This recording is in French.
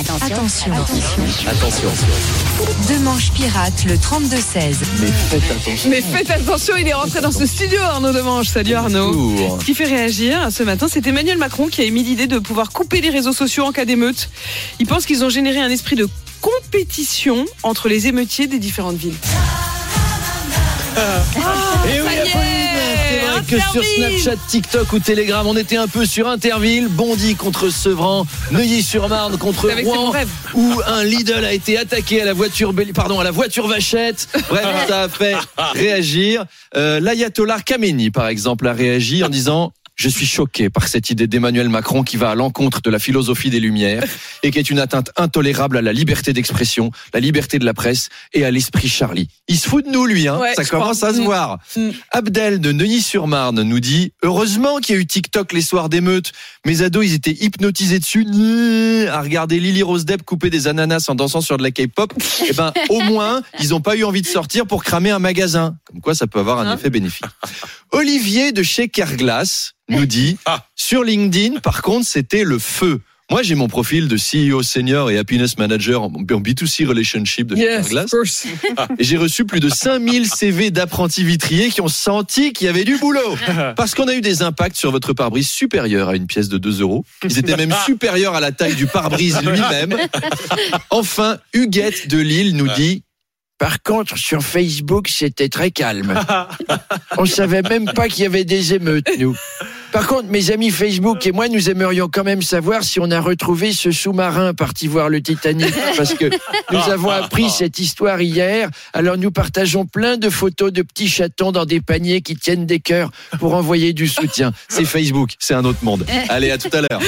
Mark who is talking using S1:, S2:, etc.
S1: Attention.
S2: Attention.
S1: Deux manches pirates, le 32-16.
S2: Mais faites attention.
S3: Mais faites attention, il est rentré dans ce studio, Arnaud Demange. Salut Arnaud.
S2: Bonjour.
S3: Ce qui fait réagir ce matin, c'est Emmanuel Macron qui a émis l'idée de pouvoir couper les réseaux sociaux en cas d'émeute. Il pense qu'ils ont généré un esprit de compétition entre les émeutiers des différentes villes.
S2: Que sur
S3: Interville.
S2: Snapchat, TikTok ou Telegram, on était un peu sur Interville, Bondy contre Sevran, Neuilly-sur-Marne contre Rouen, où un Lidl a été attaqué à la voiture, pardon, à la voiture vachette. Bref, ça a fait réagir. Euh, L'ayatollah Khamenei, par exemple, a réagi en disant. Je suis choqué par cette idée d'Emmanuel Macron qui va à l'encontre de la philosophie des Lumières et qui est une atteinte intolérable à la liberté d'expression, la liberté de la presse et à l'esprit Charlie. Il se fout de nous, lui, hein.
S3: Ouais,
S2: ça commence
S3: crois.
S2: à se
S3: Mm.
S2: voir.
S3: Mm.
S2: Abdel de Neuilly-sur-Marne nous dit Heureusement qu'il y a eu TikTok les soirs d'émeute. Mes ados, ils étaient hypnotisés dessus à regarder Lily Rose Depp couper des ananas en dansant sur de la K-pop. Eh ben, au moins, ils n'ont pas eu envie de sortir pour cramer un magasin. Comme quoi, ça peut avoir un
S3: Hein
S2: effet bénéfique. Olivier de chez Carglass nous dit Sur LinkedIn, par contre, c'était le feu. Moi, j'ai mon profil de CEO senior et happiness manager en en B2C relationship de
S3: Yes, course.
S2: Et j'ai reçu plus de 5000 CV d'apprentis vitriers qui ont senti qu'il y avait du boulot. Parce qu'on a eu des impacts sur votre pare-brise supérieurs à une pièce de 2 euros. Ils étaient même supérieurs à la taille du pare-brise lui-même. Enfin, Huguette de Lille nous dit par contre, sur Facebook, c'était très calme. On savait même pas qu'il y avait des émeutes, nous. Par contre, mes amis Facebook et moi, nous aimerions quand même savoir si on a retrouvé ce sous-marin parti voir le Titanic. Parce que nous avons appris cette histoire hier. Alors nous partageons plein de photos de petits chatons dans des paniers qui tiennent des cœurs pour envoyer du soutien. C'est Facebook, c'est un autre monde. Allez, à tout à l'heure.